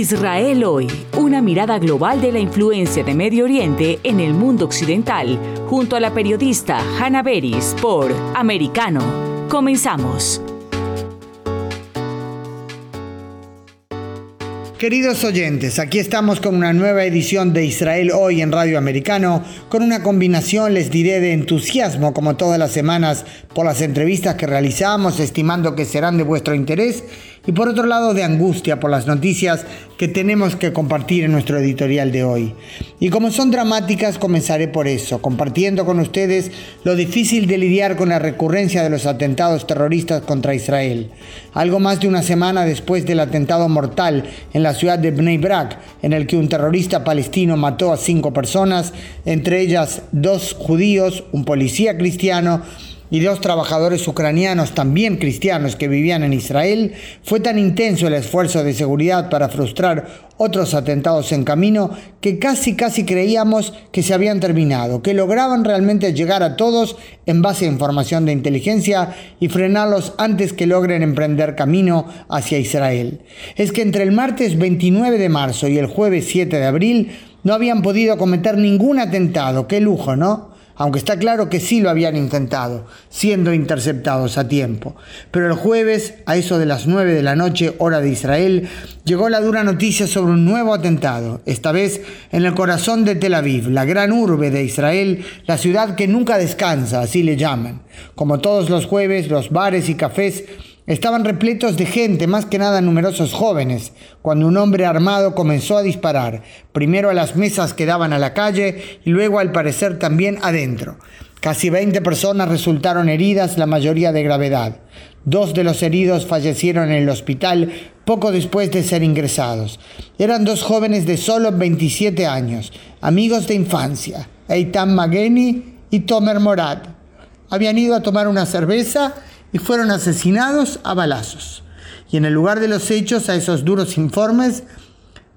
Israel hoy, una mirada global de la influencia de Medio Oriente en el mundo occidental, junto a la periodista Hannah Beris por Americano. Comenzamos. Queridos oyentes, aquí estamos con una nueva edición de Israel hoy en Radio Americano, con una combinación, les diré, de entusiasmo como todas las semanas por las entrevistas que realizamos, estimando que serán de vuestro interés, y por otro lado de angustia por las noticias que tenemos que compartir en nuestro editorial de hoy. Y como son dramáticas, comenzaré por eso, compartiendo con ustedes lo difícil de lidiar con la recurrencia de los atentados terroristas contra Israel. Algo más de una semana después del atentado mortal en la ciudad de Bnei Brak, en el que un terrorista palestino mató a cinco personas, entre ellas dos judíos, un policía cristiano, y dos trabajadores ucranianos también cristianos que vivían en Israel, fue tan intenso el esfuerzo de seguridad para frustrar otros atentados en camino que casi casi creíamos que se habían terminado, que lograban realmente llegar a todos en base a información de inteligencia y frenarlos antes que logren emprender camino hacia Israel. Es que entre el martes 29 de marzo y el jueves 7 de abril no habían podido cometer ningún atentado, qué lujo, ¿no? Aunque está claro que sí lo habían intentado, siendo interceptados a tiempo. Pero el jueves, a eso de las 9 de la noche, hora de Israel, llegó la dura noticia sobre un nuevo atentado, esta vez en el corazón de Tel Aviv, la gran urbe de Israel, la ciudad que nunca descansa, así le llaman. Como todos los jueves, los bares y cafés Estaban repletos de gente, más que nada numerosos jóvenes, cuando un hombre armado comenzó a disparar, primero a las mesas que daban a la calle y luego al parecer también adentro. Casi 20 personas resultaron heridas, la mayoría de gravedad. Dos de los heridos fallecieron en el hospital poco después de ser ingresados. Eran dos jóvenes de solo 27 años, amigos de infancia, Eitan Mageni y Tomer Morad. Habían ido a tomar una cerveza y fueron asesinados a balazos. Y en el lugar de los hechos, a esos duros informes,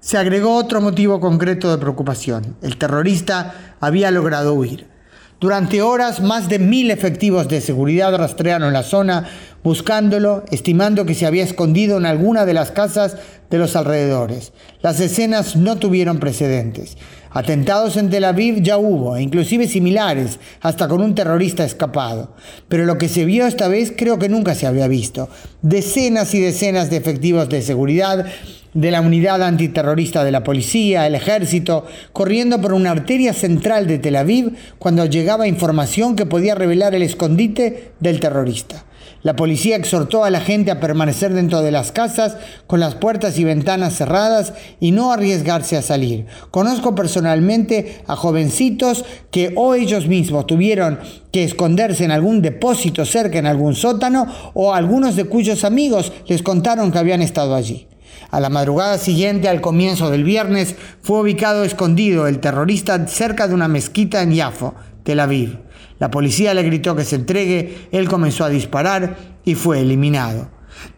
se agregó otro motivo concreto de preocupación. El terrorista había logrado huir. Durante horas, más de mil efectivos de seguridad rastrearon la zona buscándolo, estimando que se había escondido en alguna de las casas de los alrededores. Las escenas no tuvieron precedentes. Atentados en Tel Aviv ya hubo, inclusive similares, hasta con un terrorista escapado. Pero lo que se vio esta vez creo que nunca se había visto. Decenas y decenas de efectivos de seguridad de la unidad antiterrorista de la policía, el ejército, corriendo por una arteria central de Tel Aviv cuando llegaba información que podía revelar el escondite del terrorista. La policía exhortó a la gente a permanecer dentro de las casas con las puertas y ventanas cerradas y no arriesgarse a salir. Conozco personalmente a jovencitos que o ellos mismos tuvieron que esconderse en algún depósito cerca en algún sótano o algunos de cuyos amigos les contaron que habían estado allí. A la madrugada siguiente, al comienzo del viernes, fue ubicado escondido el terrorista cerca de una mezquita en Yafo, Tel Aviv. La policía le gritó que se entregue, él comenzó a disparar y fue eliminado.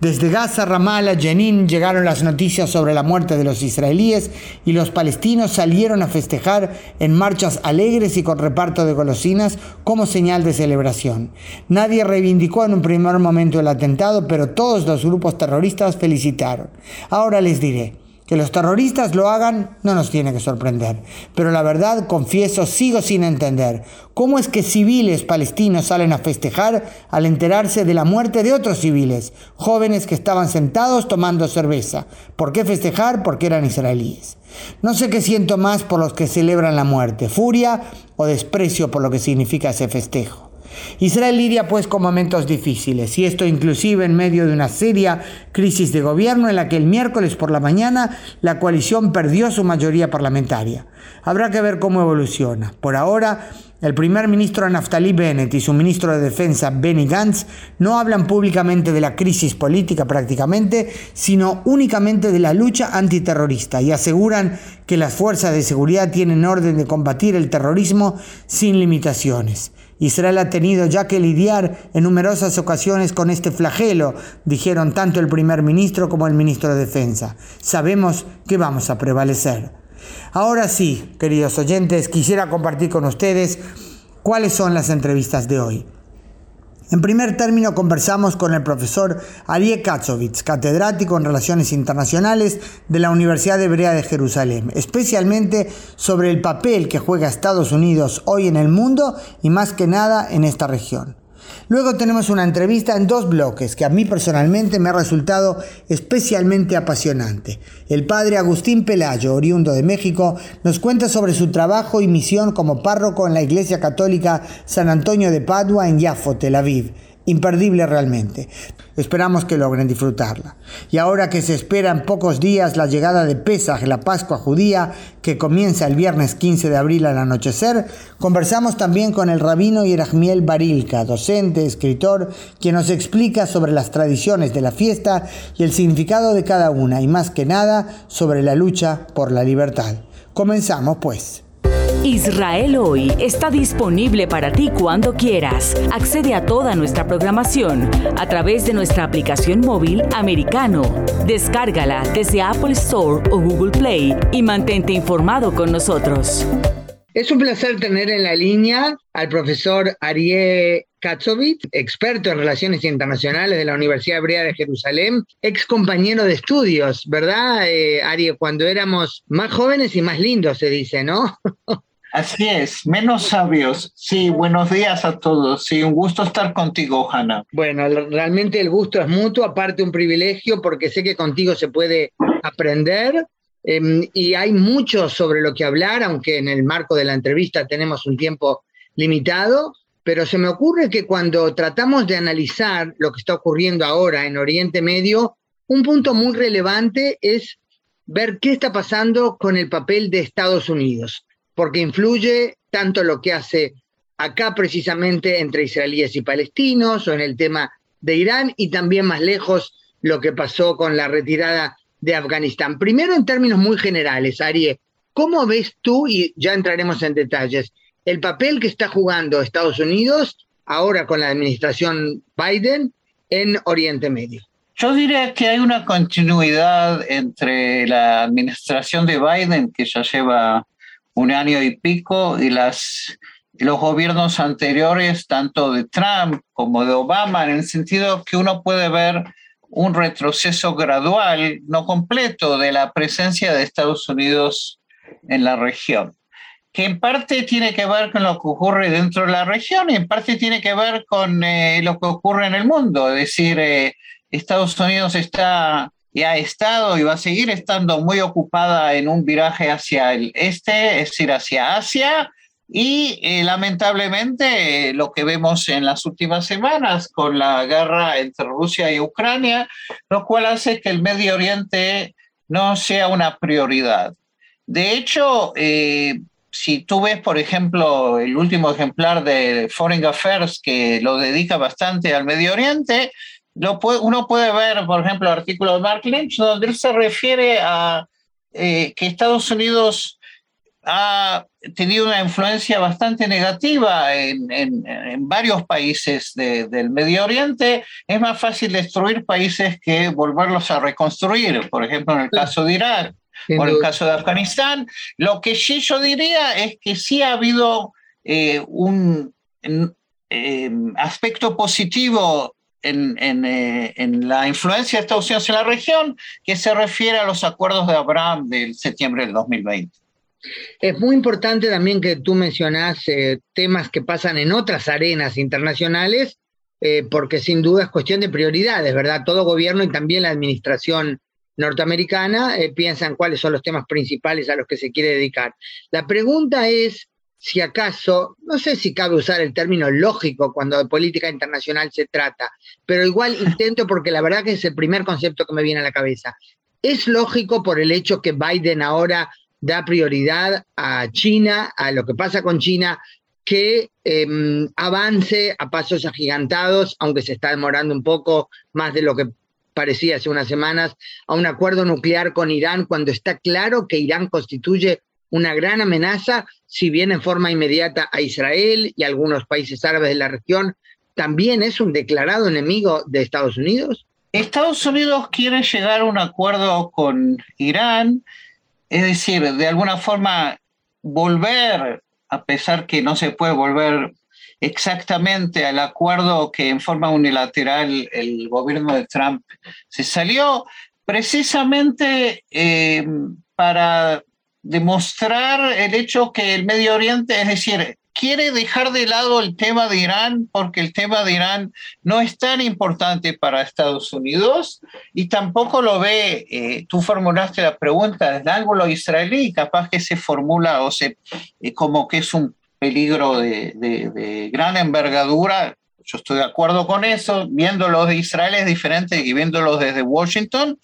Desde Gaza, Ramallah, Jenin llegaron las noticias sobre la muerte de los israelíes y los palestinos salieron a festejar en marchas alegres y con reparto de golosinas como señal de celebración. Nadie reivindicó en un primer momento el atentado, pero todos los grupos terroristas felicitaron. Ahora les diré. Que los terroristas lo hagan no nos tiene que sorprender, pero la verdad, confieso, sigo sin entender cómo es que civiles palestinos salen a festejar al enterarse de la muerte de otros civiles, jóvenes que estaban sentados tomando cerveza. ¿Por qué festejar? Porque eran israelíes. No sé qué siento más por los que celebran la muerte, furia o desprecio por lo que significa ese festejo. Israel lidia pues con momentos difíciles y esto inclusive en medio de una seria crisis de gobierno en la que el miércoles por la mañana la coalición perdió su mayoría parlamentaria. Habrá que ver cómo evoluciona. Por ahora, el primer ministro Naftali Bennett y su ministro de Defensa Benny Gantz no hablan públicamente de la crisis política prácticamente, sino únicamente de la lucha antiterrorista y aseguran que las fuerzas de seguridad tienen orden de combatir el terrorismo sin limitaciones. Israel ha tenido ya que lidiar en numerosas ocasiones con este flagelo, dijeron tanto el primer ministro como el ministro de Defensa. Sabemos que vamos a prevalecer. Ahora sí, queridos oyentes, quisiera compartir con ustedes cuáles son las entrevistas de hoy. En primer término conversamos con el profesor Ariel Katsovitz, catedrático en Relaciones Internacionales de la Universidad Hebrea de Jerusalén, especialmente sobre el papel que juega Estados Unidos hoy en el mundo y más que nada en esta región. Luego tenemos una entrevista en dos bloques que a mí personalmente me ha resultado especialmente apasionante. El padre Agustín Pelayo, oriundo de México, nos cuenta sobre su trabajo y misión como párroco en la Iglesia Católica San Antonio de Padua en Yafo, Tel Aviv imperdible realmente. Esperamos que logren disfrutarla. Y ahora que se espera en pocos días la llegada de Pesaj, la Pascua judía, que comienza el viernes 15 de abril al anochecer, conversamos también con el rabino Yerachmiel Barilka, docente, escritor, quien nos explica sobre las tradiciones de la fiesta y el significado de cada una, y más que nada sobre la lucha por la libertad. Comenzamos pues. Israel hoy está disponible para ti cuando quieras. Accede a toda nuestra programación a través de nuestra aplicación móvil americano. Descárgala desde Apple Store o Google Play y mantente informado con nosotros. Es un placer tener en la línea al profesor Ariel Katsovitz, experto en relaciones internacionales de la Universidad Hebrea de Jerusalén, ex compañero de estudios, ¿verdad, eh, Ariel? Cuando éramos más jóvenes y más lindos, se dice, ¿no? Así es, menos sabios. Sí, buenos días a todos. Sí, un gusto estar contigo, Hanna. Bueno, realmente el gusto es mutuo, aparte un privilegio, porque sé que contigo se puede aprender em, y hay mucho sobre lo que hablar, aunque en el marco de la entrevista tenemos un tiempo limitado, pero se me ocurre que cuando tratamos de analizar lo que está ocurriendo ahora en Oriente Medio, un punto muy relevante es ver qué está pasando con el papel de Estados Unidos porque influye tanto lo que hace acá precisamente entre israelíes y palestinos o en el tema de Irán y también más lejos lo que pasó con la retirada de Afganistán. Primero en términos muy generales, Ariel, ¿cómo ves tú, y ya entraremos en detalles, el papel que está jugando Estados Unidos ahora con la administración Biden en Oriente Medio? Yo diría que hay una continuidad entre la administración de Biden, que ya lleva un año y pico y las, los gobiernos anteriores, tanto de Trump como de Obama, en el sentido que uno puede ver un retroceso gradual, no completo, de la presencia de Estados Unidos en la región, que en parte tiene que ver con lo que ocurre dentro de la región y en parte tiene que ver con eh, lo que ocurre en el mundo. Es decir, eh, Estados Unidos está y ha estado y va a seguir estando muy ocupada en un viraje hacia el este, es decir, hacia Asia, y eh, lamentablemente lo que vemos en las últimas semanas con la guerra entre Rusia y Ucrania, lo cual hace que el Medio Oriente no sea una prioridad. De hecho, eh, si tú ves, por ejemplo, el último ejemplar de Foreign Affairs que lo dedica bastante al Medio Oriente, uno puede ver, por ejemplo, el artículo de Mark Lynch, donde él se refiere a eh, que Estados Unidos ha tenido una influencia bastante negativa en, varios países del Medio Oriente. Es más fácil destruir países que volverlos a reconstruir, por ejemplo, en el caso de Irak o en el caso de Afganistán. Lo que sí yo diría es que sí ha habido eh, un eh, aspecto positivo eh, en, la influencia de Estados Unidos en la región que se refiere a los acuerdos de Abraham del septiembre del 2020. Es muy importante también que tú mencionas eh, temas que pasan en otras arenas internacionales, eh, porque sin duda es cuestión de prioridades, ¿verdad? Todo gobierno y también la administración norteamericana piensan cuáles son los temas principales a los que se quiere dedicar. La pregunta es si acaso, no sé si cabe usar el término lógico cuando de política internacional se trata, pero igual intento porque la verdad que es el primer concepto que me viene a la cabeza. ¿Es lógico por el hecho que Biden ahora da prioridad a China, a lo que pasa con China, que em, avance a pasos agigantados, aunque se está demorando un poco más de lo que parecía hace unas semanas, a un acuerdo nuclear con Irán cuando está claro que Irán constituye una gran amenaza, si bien en forma inmediata a Israel y algunos países árabes de la región, también es un declarado enemigo de Estados Unidos. Estados Unidos quiere llegar a un acuerdo con Irán, es decir, de alguna forma volver, a pesar que no se puede volver exactamente al acuerdo que en forma unilateral el gobierno de Trump se salió, precisamente eh, para demostrar el hecho que el Medio Oriente, es decir, quiere dejar de lado el tema de Irán porque el tema de Irán no es tan importante para Estados Unidos y tampoco lo ve, eh, tú formulaste la pregunta desde el ángulo israelí, capaz que se formula o se, eh, como que es un peligro de, de, gran envergadura. Yo estoy de acuerdo con eso. Viéndolo de Israel es diferente y viéndolo desde Washington.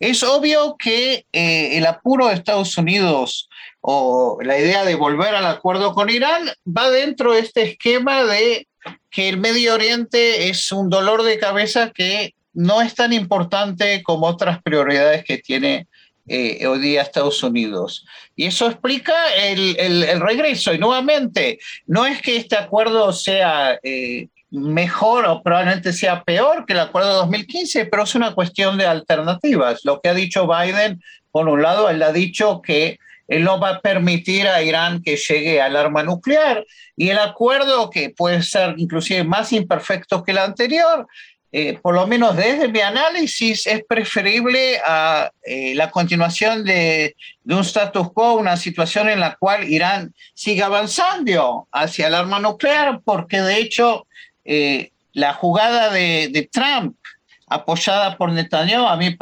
Es obvio que eh, el apuro de Estados Unidos o la idea de volver al acuerdo con Irán va dentro de este esquema de que el Medio Oriente es un dolor de cabeza que no es tan importante como otras prioridades que tiene eh, hoy día Estados Unidos. Y eso explica el, el, regreso. Y nuevamente, no es que este acuerdo sea eh, mejor o probablemente sea peor que el acuerdo de 2015, pero es una cuestión de alternativas. Lo que ha dicho Biden, por un lado, él ha dicho que él no va a permitir a Irán que llegue al arma nuclear. Y el acuerdo que puede ser inclusive más imperfecto que el anterior eh, por lo menos desde mi análisis, es preferible a eh, la continuación de, un status quo, una situación en la cual Irán siga avanzando hacia el arma nuclear, porque de hecho eh, la jugada de, Trump apoyada por Netanyahu a mí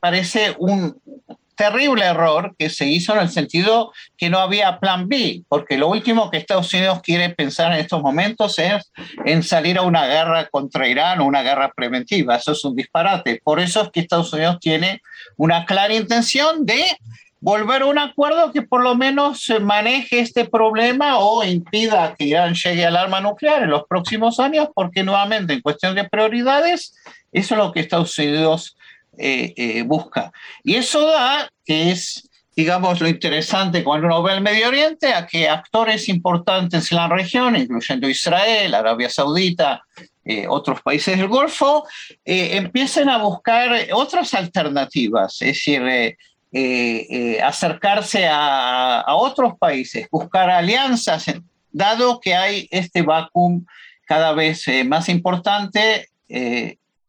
parece un, terrible error que se hizo en el sentido que no había plan B, porque lo último que Estados Unidos quiere pensar en estos momentos es en salir a una guerra contra Irán o una guerra preventiva. Eso es un disparate. Por eso es que Estados Unidos tiene una clara intención de volver a un acuerdo que por lo menos maneje este problema o impida que Irán llegue al arma nuclear en los próximos años, porque nuevamente en cuestión de prioridades, eso es lo que Estados Unidos eh, eh, busca. Y eso da, que es, digamos, lo interesante cuando uno ve el Medio Oriente, a que actores importantes en la región, incluyendo Israel, Arabia Saudita, eh, otros países del Golfo, empiecen a buscar otras alternativas, es decir, acercarse a, a, otros países, buscar alianzas, dado que hay este vacuum cada vez más importante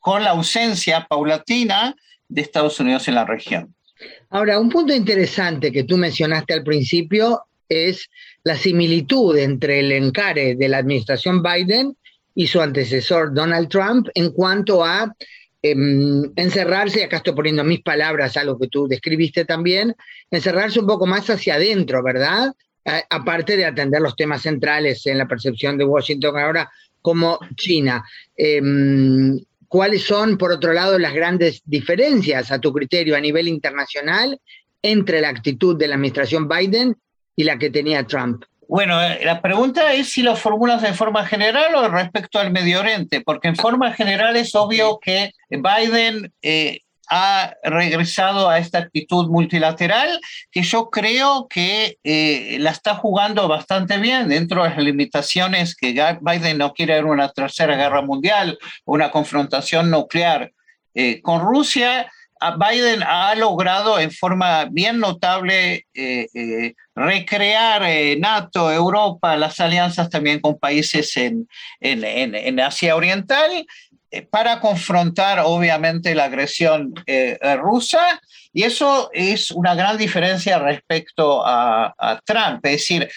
con la ausencia paulatina de Estados Unidos en la región. Ahora, un punto interesante que tú mencionaste al principio es la similitud entre el encare de la administración Biden y su antecesor Donald Trump en cuanto a em, encerrarse, acá estoy poniendo mis palabras, algo que tú describiste también, encerrarse un poco más hacia adentro, ¿verdad? aparte de atender los temas centrales en la percepción de Washington ahora como China. Em, ¿Cuáles son, por otro lado, las grandes diferencias a tu criterio a nivel internacional entre la actitud de la administración Biden y la que tenía Trump? Bueno, eh, la pregunta es si lo formulas en forma general o respecto al Medio Oriente, porque en forma general es obvio que Biden eh, ha regresado a esta actitud multilateral que yo creo que eh, la está jugando bastante bien dentro de las limitaciones que Biden no quiere una tercera guerra mundial, una confrontación nuclear eh, con Rusia. Biden ha logrado en forma bien notable eh, recrear NATO, Europa, las alianzas también con países en, en, Asia Oriental eh, para confrontar obviamente la agresión eh, eh, rusa y eso es una gran diferencia respecto a, Trump. Es decir,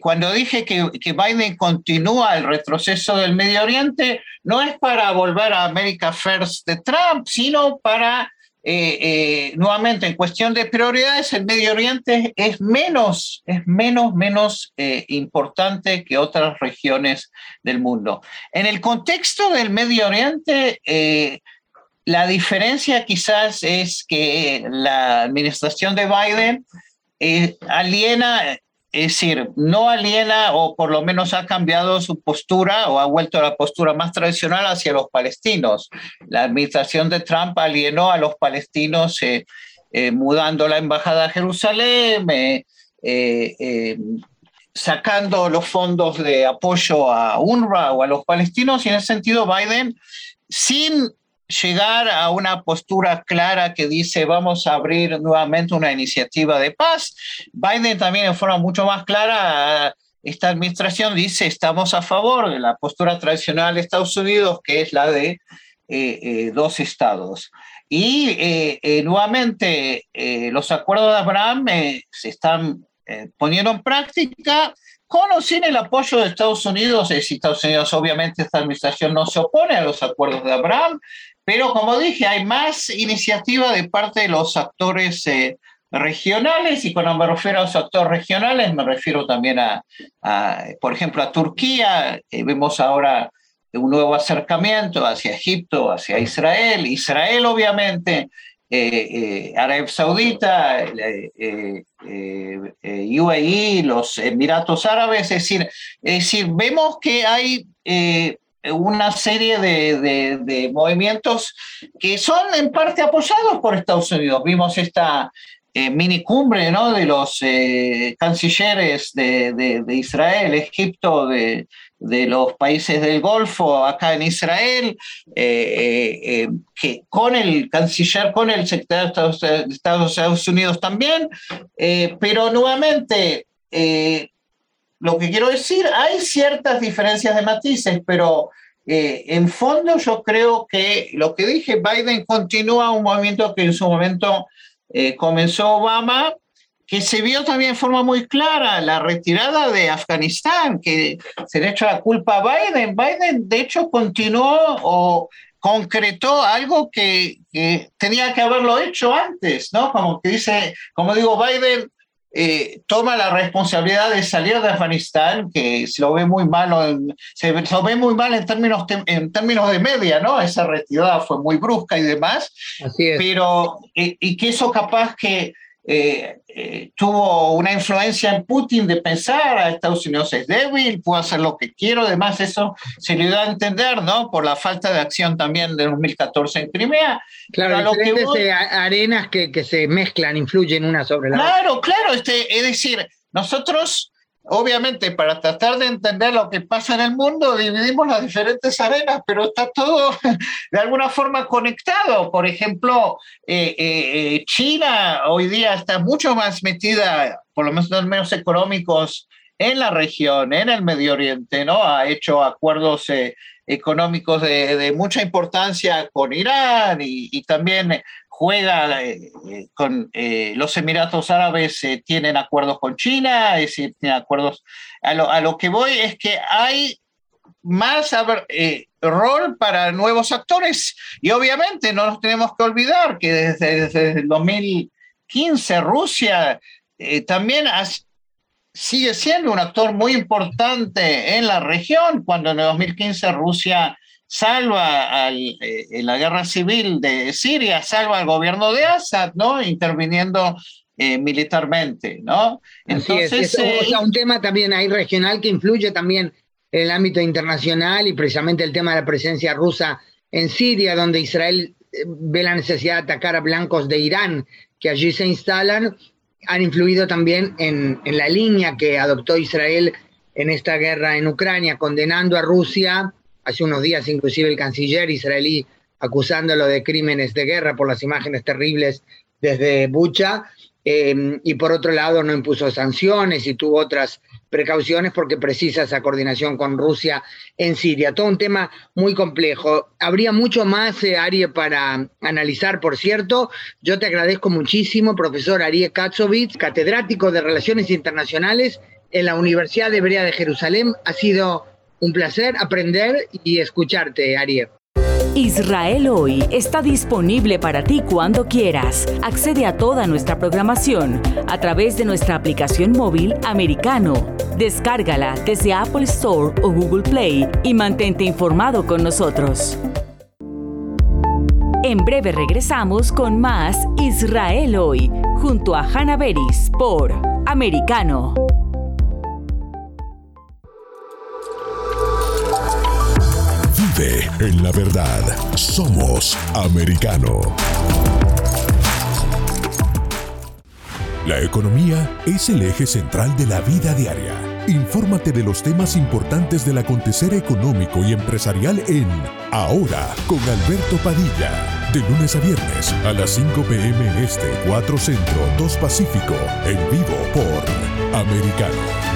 cuando dije que, que, Biden continúa el retroceso del Medio Oriente, no es para volver a America First de Trump, sino para eh, eh, nuevamente, en cuestión de prioridades, el Medio Oriente es menos, es menos, menos eh, importante que otras regiones del mundo. En el contexto del Medio Oriente, la diferencia quizás es que la administración de Biden aliena es decir, no aliena o por lo menos ha cambiado su postura o ha vuelto a la postura más tradicional hacia los palestinos. La administración de Trump alienó a los palestinos eh, eh, mudando la embajada a Jerusalén, eh, sacando los fondos de apoyo a UNRWA o a los palestinos y en ese sentido Biden, sin llegar a una postura clara que dice vamos a abrir nuevamente una iniciativa de paz. Biden también en forma mucho más clara esta administración dice estamos a favor de la postura tradicional de Estados Unidos, que es la de eh, eh, dos estados. Y eh, nuevamente los acuerdos de Abraham se están poniendo en práctica con o sin el apoyo de Estados Unidos. Es Estados Unidos, obviamente, esta administración no se opone a los acuerdos de Abraham, pero como dije, hay más iniciativa de parte de los actores regionales y cuando me refiero a los actores regionales me refiero también a, por ejemplo, a Turquía. Eh, vemos ahora un nuevo acercamiento hacia Egipto, hacia Israel. Israel, obviamente, eh, eh, Arabia Saudita, UAE, los Emiratos Árabes. Es decir, es decir vemos que hay una serie de, de, movimientos que son en parte apoyados por Estados Unidos. Vimos esta eh, mini cumbre ¿no? de los eh, cancilleres de, de, Israel, Egipto, de, de, los países del Golfo, acá en Israel, eh, que con el canciller, con el secretario de Estados, Unidos también, pero nuevamente, lo que quiero decir, hay ciertas diferencias de matices, pero... en fondo yo creo que lo que dije, Biden continúa un movimiento que en su momento eh, comenzó Obama, que se vio también de forma muy clara la retirada de Afganistán, que se le echa la culpa a Biden. Biden, de hecho, continuó o concretó algo que, tenía que haberlo hecho antes, ¿no? Como que dice, como digo, Biden eh, toma la responsabilidad de salir de Afganistán, que se lo ve muy mal, se lo ve muy mal en términos, en términos de media, ¿no? Esa retirada fue muy brusca y demás, Así es. pero eh, y que eso capaz que eh, eh, tuvo una influencia en Putin de pensar a Estados Unidos es débil, puedo hacer lo que quiero, además eso se le dio a entender, ¿no? Por la falta de acción también de 2014 en Crimea. Claro, diferentes que arenas que, que, se mezclan, influyen una sobre la otra. Claro, claro, este, es decir, nosotros obviamente para tratar de entender lo que pasa en el mundo dividimos las diferentes arenas, pero está todo de alguna forma conectado. Por ejemplo, eh, eh, eh, China hoy día está mucho más metida, por lo menos en términos económicos, en la región, en el Medio Oriente, ¿no? Ha hecho acuerdos económicos de, mucha importancia con Irán y, y también juega eh, eh, con eh, los Emiratos Árabes, tienen acuerdos con China, es decir, tienen acuerdos. A lo, a lo que voy es que hay más rol para nuevos actores y obviamente no nos tenemos que olvidar que desde, el 2015 Rusia también sigue siendo un actor muy importante en la región, cuando en el 2015 Rusia salva al, eh, en la guerra civil de Siria, salva al gobierno de Assad, ¿no? Interviniendo eh, militarmente, ¿no? Entonces, es, eh, un tema también ahí regional que influye también en el ámbito internacional y precisamente el tema de la presencia rusa en Siria, donde Israel ve la necesidad de atacar a blancos de Irán que allí se instalan, han influido también en, en la línea que adoptó Israel en esta guerra en Ucrania, condenando a Rusia hace unos días inclusive el canciller israelí acusándolo de crímenes de guerra por las imágenes terribles desde Bucha, em, y por otro lado no impuso sanciones y tuvo otras precauciones porque precisa esa coordinación con Rusia en Siria. Todo un tema muy complejo. Habría mucho más, eh, para analizar, por cierto. Yo te agradezco muchísimo, profesor Arie Katsovitz, catedrático de Relaciones Internacionales en la Universidad Hebrea de Jerusalén. Ha sido un placer aprender y escucharte, Ariel. Israel hoy está disponible para ti cuando quieras. Accede a toda nuestra programación a través de nuestra aplicación móvil americano. Descárgala desde Apple Store o Google Play y mantente informado con nosotros. En breve regresamos con más Israel hoy, junto a Hannah Beris por Americano. En la verdad. Somos americano. La economía es el eje central de la vida diaria. Infórmate de los temas importantes del acontecer económico y empresarial en Ahora con Alberto Padilla. De lunes a viernes a las 5 pm este, 4 centro, 2 pacífico. En vivo por Americano.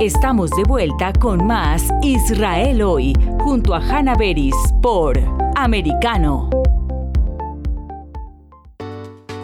Estamos de vuelta con más Israel hoy, junto a Hanna Beris por Americano.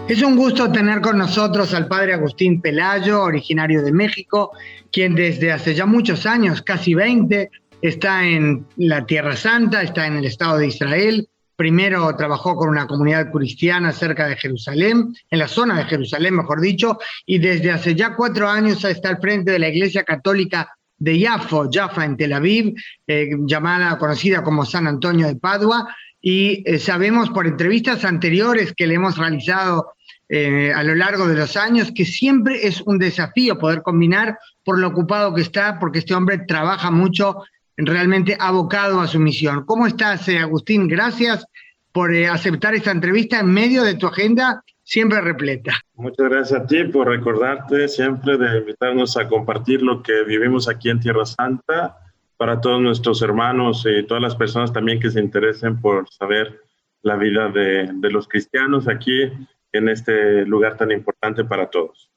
Es un gusto tener con nosotros al padre Agustín Pelayo, originario de México, quien desde hace ya muchos años, casi 20, está en la Tierra Santa, está en el Estado de Israel, Primero trabajó con una comunidad cristiana cerca de Jerusalén, en la zona de Jerusalén, mejor dicho, y desde hace ya cuatro años está al frente de la Iglesia Católica de Yafo, Jaffa en Tel Aviv, eh, llamada, conocida como San Antonio de Padua, y eh, sabemos por entrevistas anteriores que le hemos realizado eh, a lo largo de los años que siempre es un desafío poder combinar por lo ocupado que está, porque este hombre trabaja mucho realmente abocado a su misión. ¿Cómo estás, eh, Agustín? Gracias por eh, aceptar esta entrevista en medio de tu agenda siempre repleta. Muchas gracias a ti por recordarte siempre de invitarnos a compartir lo que vivimos aquí en Tierra Santa para todos nuestros hermanos y todas las personas también que se interesen por saber la vida de, de los cristianos aquí en este lugar tan importante para todos.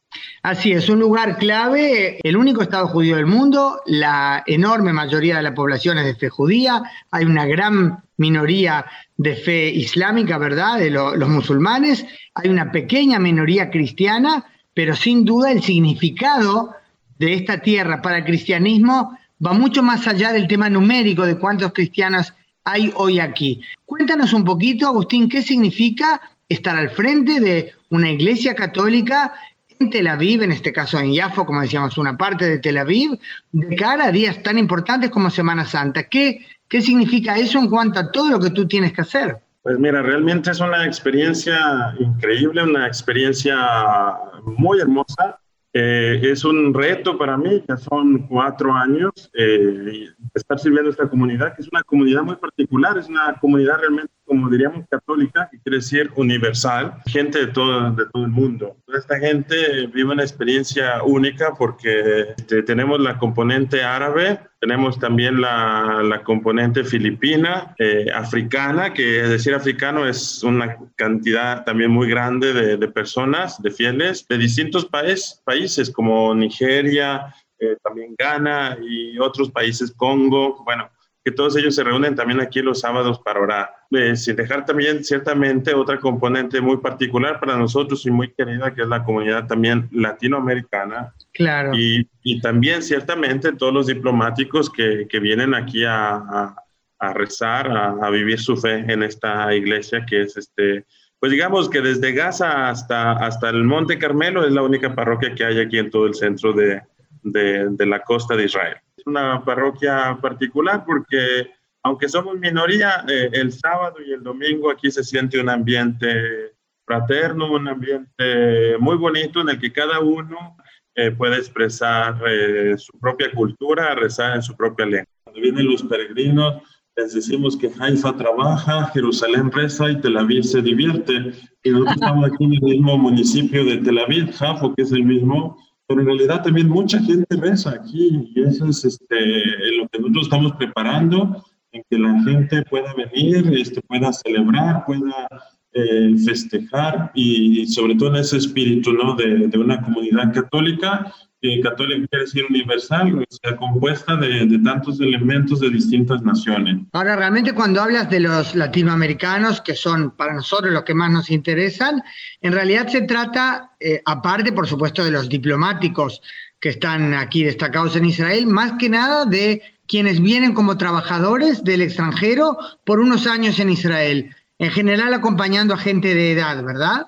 Así es, un lugar clave, el único Estado judío del mundo, la enorme mayoría de la población es de fe judía, hay una gran minoría de fe islámica, ¿verdad?, de los musulmanes, hay una pequeña minoría cristiana, pero sin duda el significado de esta tierra para el cristianismo va mucho más allá del tema numérico de cuántos cristianos hay hoy aquí. Cuéntanos un poquito, Agustín, qué significa estar al frente de una iglesia católica en Tel Aviv, en este caso en Yafo, como decíamos, una parte de Tel Aviv, de cara a días tan importantes como Semana Santa. ¿Qué, qué significa eso en cuanto a todo lo que tú tienes que hacer? Pues mira, realmente es una experiencia increíble, una experiencia muy hermosa. Eh, es un reto para mí, ya son cuatro años, eh, estar sirviendo a esta comunidad, que es una comunidad muy particular, es una comunidad realmente como diríamos, católica, que quiere decir universal, gente de todo, de todo el mundo. Esta gente vive una experiencia única porque este, tenemos la componente árabe, tenemos también la, la componente filipina, eh, africana, que es decir africano es una cantidad también muy grande de, de personas, de fieles, de distintos países, países como Nigeria, eh, también Ghana y otros países, Congo, bueno, que todos ellos se reúnen también aquí los sábados para orar. Eh, sin dejar también ciertamente otra componente muy particular para nosotros y muy querida, que es la comunidad también latinoamericana. Claro. Y, y también ciertamente todos los diplomáticos que, que vienen aquí a, a, a rezar, a, a, vivir su fe en esta iglesia que es este... Pues digamos que desde Gaza hasta, hasta el Monte Carmelo es la única parroquia que hay aquí en todo el centro de, de, de la costa de Israel una parroquia particular porque aunque somos minoría, eh, el sábado y el domingo aquí se siente un ambiente fraterno, un ambiente muy bonito en el que cada uno eh, puede expresar eh, su propia cultura, rezar en su propia lengua. Cuando vienen los peregrinos, les decimos que Haifa trabaja, Jerusalén reza y Tel Aviv se divierte. Y nosotros estamos aquí en el mismo municipio de Tel Aviv, Jafo, que es el mismo, pero en realidad también mucha gente reza aquí y eso es este, lo que nosotros estamos preparando en que la gente pueda venir, este, pueda celebrar, pueda eh, festejar y, sobre todo en ese espíritu ¿no? de, de una comunidad católica que católica quiere decir universal, o sea, compuesta de, de, tantos elementos de distintas naciones. Ahora, realmente cuando hablas de los latinoamericanos, que son para nosotros los que más nos interesan, en realidad se trata, eh, aparte por supuesto de los diplomáticos que están aquí destacados en Israel, más que nada de quienes vienen como trabajadores del extranjero por unos años en Israel, en general acompañando a gente de edad, ¿verdad?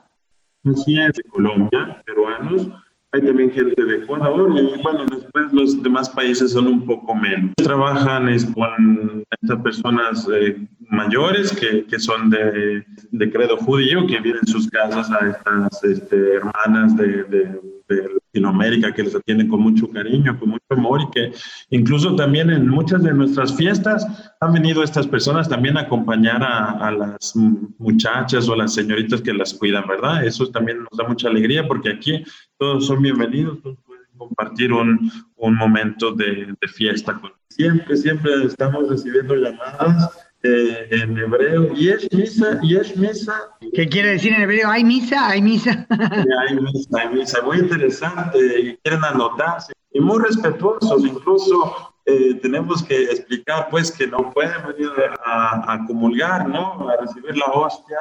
Sí, es, de Colombia, peruanos, hay también gente de Ecuador y bueno, después los demás países son un poco menos. Trabajan es, con estas personas eh, mayores que, que son de, de, credo judío, que vienen en sus casas a estas este, hermanas de, de, de, Latinoamérica que les atienden con mucho cariño, con mucho amor y que incluso también en muchas de nuestras fiestas han venido estas personas también a acompañar a, a las muchachas o a las señoritas que las cuidan, ¿verdad? Eso también nos da mucha alegría porque aquí todos son bienvenidos, todos pueden compartir un, un momento de, de, fiesta. Siempre, siempre estamos recibiendo llamadas eh, en hebreo, y es misa, y es misa. ¿Qué quiere decir en hebreo? ¿Hay misa? ¿Hay misa? hay misa, hay misa, muy interesante, y quieren anotarse, y muy respetuosos, incluso eh, tenemos que explicar pues que no pueden venir a, a comulgar, ¿no? A recibir la hostia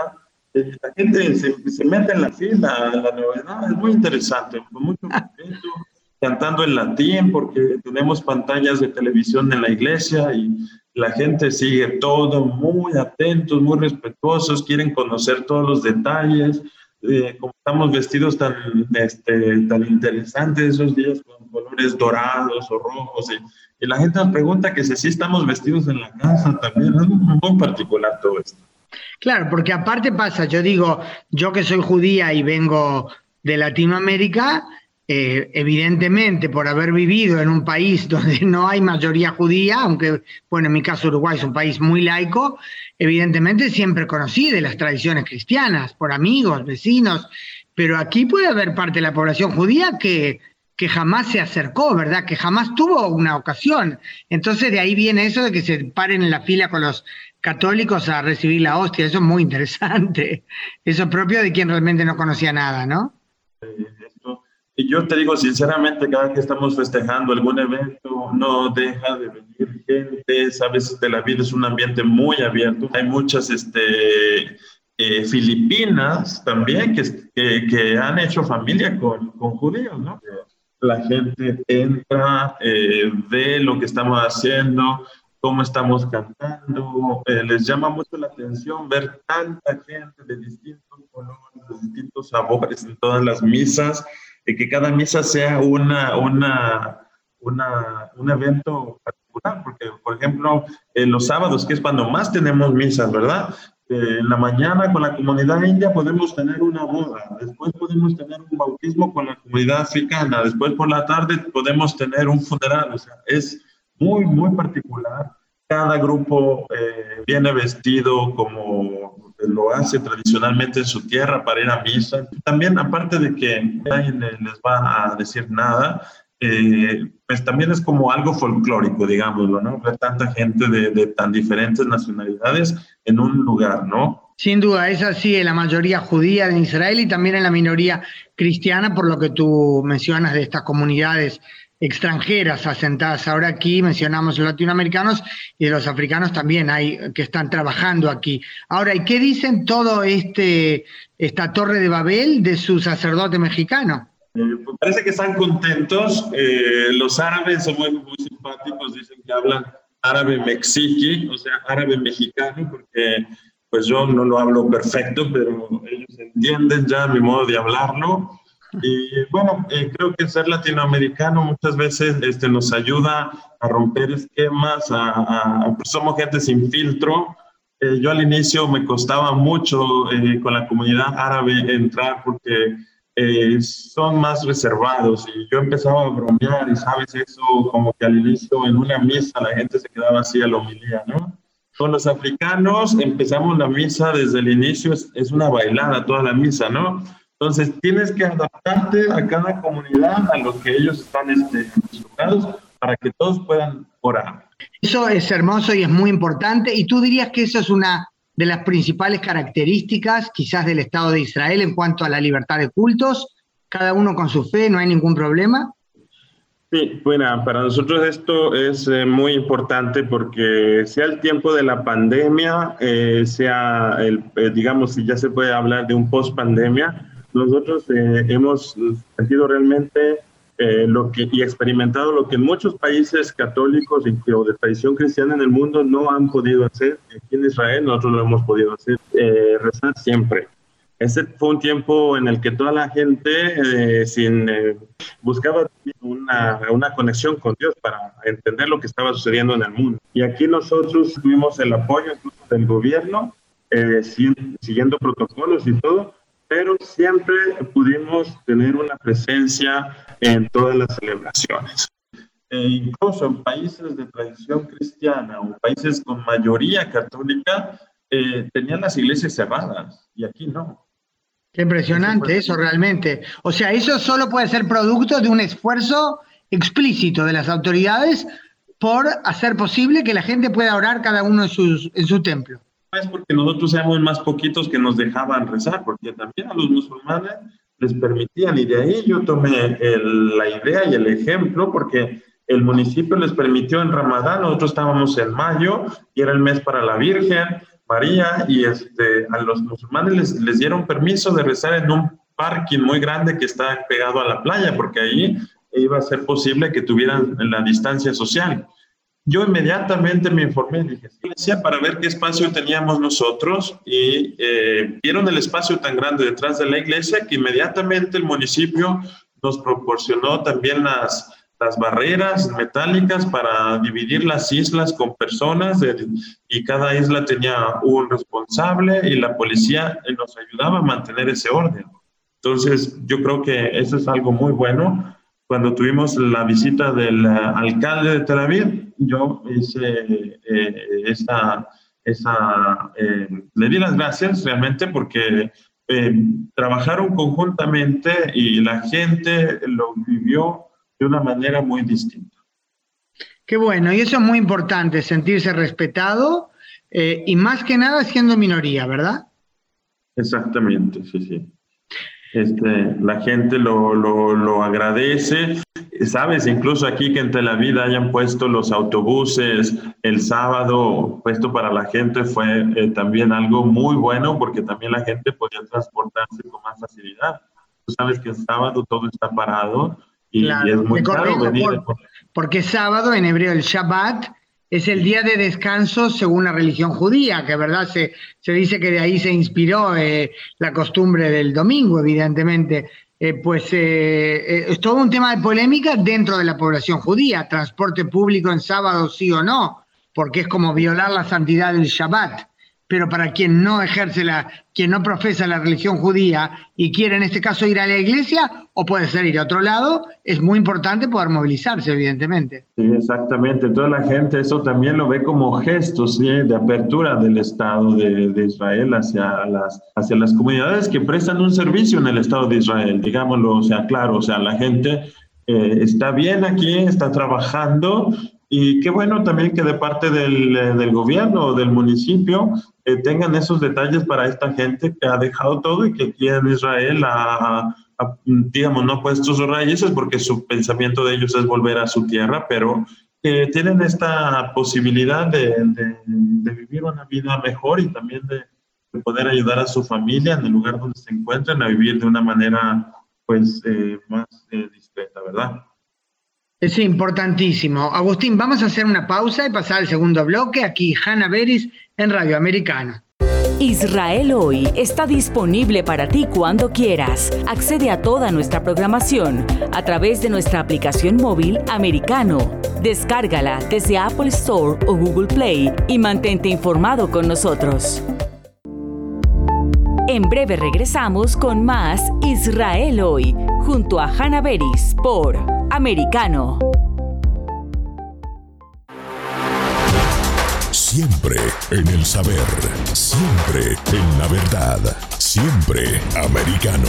la gente se, se, mete en la fila, la novedad es muy interesante, con mucho respeto, cantando en latín, porque tenemos pantallas de televisión en la iglesia y la gente sigue todo muy atentos, muy respetuosos, quieren conocer todos los detalles, eh, como estamos vestidos tan, este, tan interesantes esos días con colores dorados o rojos, y, y la gente nos pregunta que si sí estamos vestidos en la casa también, es muy particular todo esto. Claro, porque aparte pasa, yo digo, yo que soy judía y vengo de Latinoamérica, eh, evidentemente por haber vivido en un país donde no hay mayoría judía, aunque, bueno, en mi caso Uruguay es un país muy laico, evidentemente siempre conocí de las tradiciones cristianas, por amigos, vecinos, pero aquí puede haber parte de la población judía que, que jamás se acercó, ¿verdad? Que jamás tuvo una ocasión. Entonces de ahí viene eso de que se paren en la fila con los católicos a recibir la hostia. Eso es muy interesante. Eso es propio de quien realmente no conocía nada, ¿no? Y yo te digo sinceramente, cada que estamos festejando algún evento, no deja de venir gente, sabes, de la vida es un ambiente muy abierto. Hay muchas este, eh, filipinas también que, que, que, han hecho familia con, con judíos, ¿no? La gente entra, eh, ve lo que estamos haciendo, cómo estamos cantando. Eh, les llama mucho la atención ver tanta gente de distintos colores, de distintos sabores en todas las misas, y que cada misa sea una, una, una, un evento particular, porque, por ejemplo, en los sábados, que es cuando más tenemos misas, ¿verdad? Eh, en la mañana con la comunidad india podemos tener una boda, después podemos tener un bautismo con la comunidad africana, después por la tarde podemos tener un funeral, o sea, es muy, muy particular. Cada grupo eh, viene vestido como lo hace tradicionalmente en su tierra para ir a misa. También, aparte de que nadie les va a decir nada, eh, pues también es como algo folclórico, digámoslo, ¿no? Ver tanta gente de, de, tan diferentes nacionalidades en un lugar, ¿no? Sin duda, es así en la mayoría judía en Israel y también en la minoría cristiana, por lo que tú mencionas de estas comunidades extranjeras asentadas ahora aquí, mencionamos los latinoamericanos y de los africanos también hay que están trabajando aquí. Ahora, ¿y qué dicen todo este esta torre de Babel de su sacerdote mexicano? Eh, parece que están contentos. Eh, los árabes son muy, muy, simpáticos, dicen que hablan árabe mexiqui, o sea, árabe mexicano, porque pues yo no lo hablo perfecto, pero ellos entienden ya mi modo de hablarlo. Y bueno, eh, creo que ser latinoamericano muchas veces este, nos ayuda a romper esquemas, a, a pues somos gente sin filtro. Eh, yo al inicio me costaba mucho eh, con la comunidad árabe entrar porque eh, son más reservados y yo empezaba a bromear y sabes eso como que al inicio en una misa la gente se quedaba así a la homilía, ¿no? Con los africanos empezamos la misa desde el inicio, es, es una bailada toda la misa, ¿no? Entonces, tienes que adaptarte a cada comunidad, a lo que ellos están este, acostumbrados, para que todos puedan orar. Eso es hermoso y es muy importante. ¿Y tú dirías que eso es una de las principales características quizás del Estado de Israel en cuanto a la libertad de cultos? Cada uno con su fe, no hay ningún problema. Sí, bueno, para nosotros esto es eh, muy importante porque sea el tiempo de la pandemia, eh, sea el, eh, digamos, si ya se puede hablar de un post nosotros hemos sentido realmente lo que, y experimentado lo que en muchos países católicos y, o de tradición cristiana en el mundo no han podido hacer. Aquí en Israel nosotros lo hemos podido hacer, rezar siempre. Ese fue un tiempo en el que toda la gente sin, buscaba una, una, conexión con Dios para entender lo que estaba sucediendo en el mundo. Y aquí nosotros tuvimos el apoyo del gobierno, eh, siguiendo protocolos y todo, pero siempre pudimos tener una presencia en todas las celebraciones. E incluso en países de tradición cristiana o países con mayoría católica, eh, tenían las iglesias cerradas y aquí no. Qué impresionante eso realmente. O sea, eso solo puede ser producto de un esfuerzo explícito de las autoridades por hacer posible que la gente pueda orar cada uno en, sus, en su templo. Es porque nosotros éramos más poquitos que nos dejaban rezar, porque también a los musulmanes les permitían, y de ahí yo tomé la idea y el ejemplo, porque el municipio les permitió en Ramadán, nosotros estábamos en mayo y era el mes para la Virgen, María y este, a los musulmanes les, les, dieron permiso de rezar en un parking muy grande que está pegado a la playa, porque ahí iba a ser posible que tuvieran la distancia social. Yo inmediatamente me informé, dije, para ver qué espacio teníamos nosotros y eh, vieron el espacio tan grande detrás de la iglesia que inmediatamente el municipio nos proporcionó también las, las barreras metálicas para dividir las islas con personas y cada isla tenía un responsable y la policía nos ayudaba a mantener ese orden. Entonces, yo creo que eso es algo muy bueno. Cuando tuvimos la visita del eh, alcalde de Tel Aviv, yo hice eh, esa, esa eh, le di las gracias realmente porque trabajaron conjuntamente y la gente lo vivió de una manera muy distinta. Qué bueno, y eso es muy importante, sentirse respetado eh, y más que nada siendo minoría, ¿verdad? Exactamente, sí, sí. Este, la gente lo, lo, agradece. Sabes, incluso aquí que en Tel Aviv hayan puesto los autobuses el sábado, puesto para la gente, fue eh, también algo muy bueno porque también la gente podía transportarse con más facilidad. Tú sabes que el sábado todo está parado y, es muy caro venir. porque sábado en hebreo el Shabbat es el día de descanso según la religión judía, que verdad se, se dice que de ahí se inspiró eh, la costumbre del domingo, evidentemente. Eh, pues eh, es todo un tema de polémica dentro de la población judía, transporte público en sábado sí o no, porque es como violar la santidad del Shabbat pero para quien no ejerce la, quien no profesa la religión judía y quiere en este caso ir a la iglesia o puede ser ir a otro lado, es muy importante poder movilizarse, evidentemente. Sí, exactamente. Toda la gente eso también lo ve como gestos de apertura del Estado de, de, Israel hacia las, hacia las comunidades que prestan un servicio en el Estado de Israel, digámoslo, o sea, claro, o sea, la gente eh, está bien aquí, está trabajando y qué bueno también que de parte del, eh, del gobierno o del municipio eh, tengan esos detalles para esta gente que ha dejado todo y que aquí en Israel ha, digamos, no ha puesto sus raíces porque su pensamiento de ellos es volver a su tierra, pero que tienen esta posibilidad de, de, vivir una vida mejor y también de, poder ayudar a su familia en el lugar donde se encuentran a vivir de una manera pues eh, más discreta, ¿verdad? Es importantísimo. Agustín, vamos a hacer una pausa y pasar al segundo bloque. Aquí Hanna Beris en Radio Americana. Israel hoy está disponible para ti cuando quieras. Accede a toda nuestra programación a través de nuestra aplicación móvil americano. Descárgala desde Apple Store o Google Play y mantente informado con nosotros. En breve regresamos con más Israel hoy junto a Hanna Beris por Americano. Siempre en el saber, siempre en la verdad, siempre americano.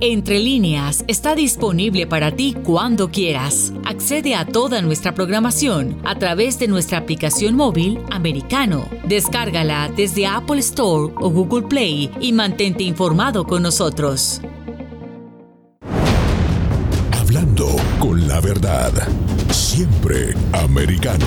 Entre líneas está disponible para ti cuando quieras. Accede a toda nuestra programación a través de nuestra aplicación móvil americano. Descárgala desde Apple Store o Google Play y mantente informado con nosotros. Hablando con la verdad. Siempre americano.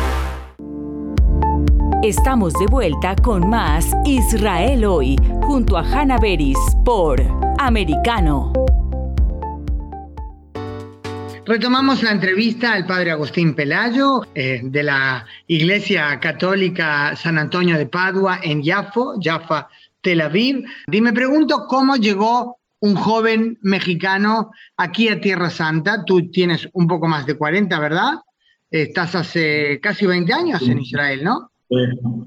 Estamos de vuelta con más Israel hoy, junto a Hanna Beris por Americano. Retomamos la entrevista al padre Agustín Pelayo eh, de la Iglesia Católica San Antonio de Padua en Jaffa, Jaffa, Tel Aviv. Y me pregunto cómo llegó un joven mexicano aquí a Tierra Santa. Tú tienes un poco más de 40, ¿verdad? Estás hace casi 20 años en Israel, ¿no?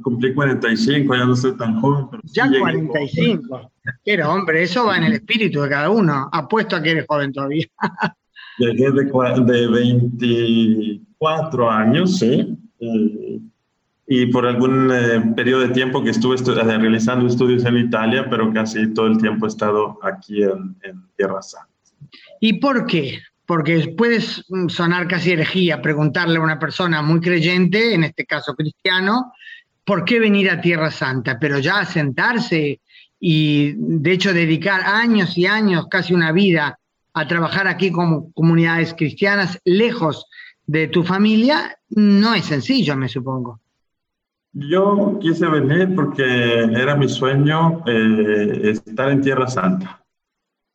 Cumplí 45, ya no soy tan joven. Pero ya 45. Pero hombre, eso va en el espíritu de cada uno. Apuesto a que eres joven todavía. Llegué de, de 24 años, sí. Eh, y por algún eh, periodo de tiempo que estuve eh, realizando estudios en Italia, pero casi todo el tiempo he estado aquí en, en Tierra Santa. ¿Y por qué? Porque puedes sonar casi herejía preguntarle a una persona muy creyente, en este caso cristiano, ¿por qué venir a Tierra Santa? Pero ya sentarse y de hecho dedicar años y años, casi una vida, a trabajar aquí como comunidades cristianas, lejos de tu familia, no es sencillo, me supongo. Yo quise venir porque era mi sueño eh, estar en Tierra Santa.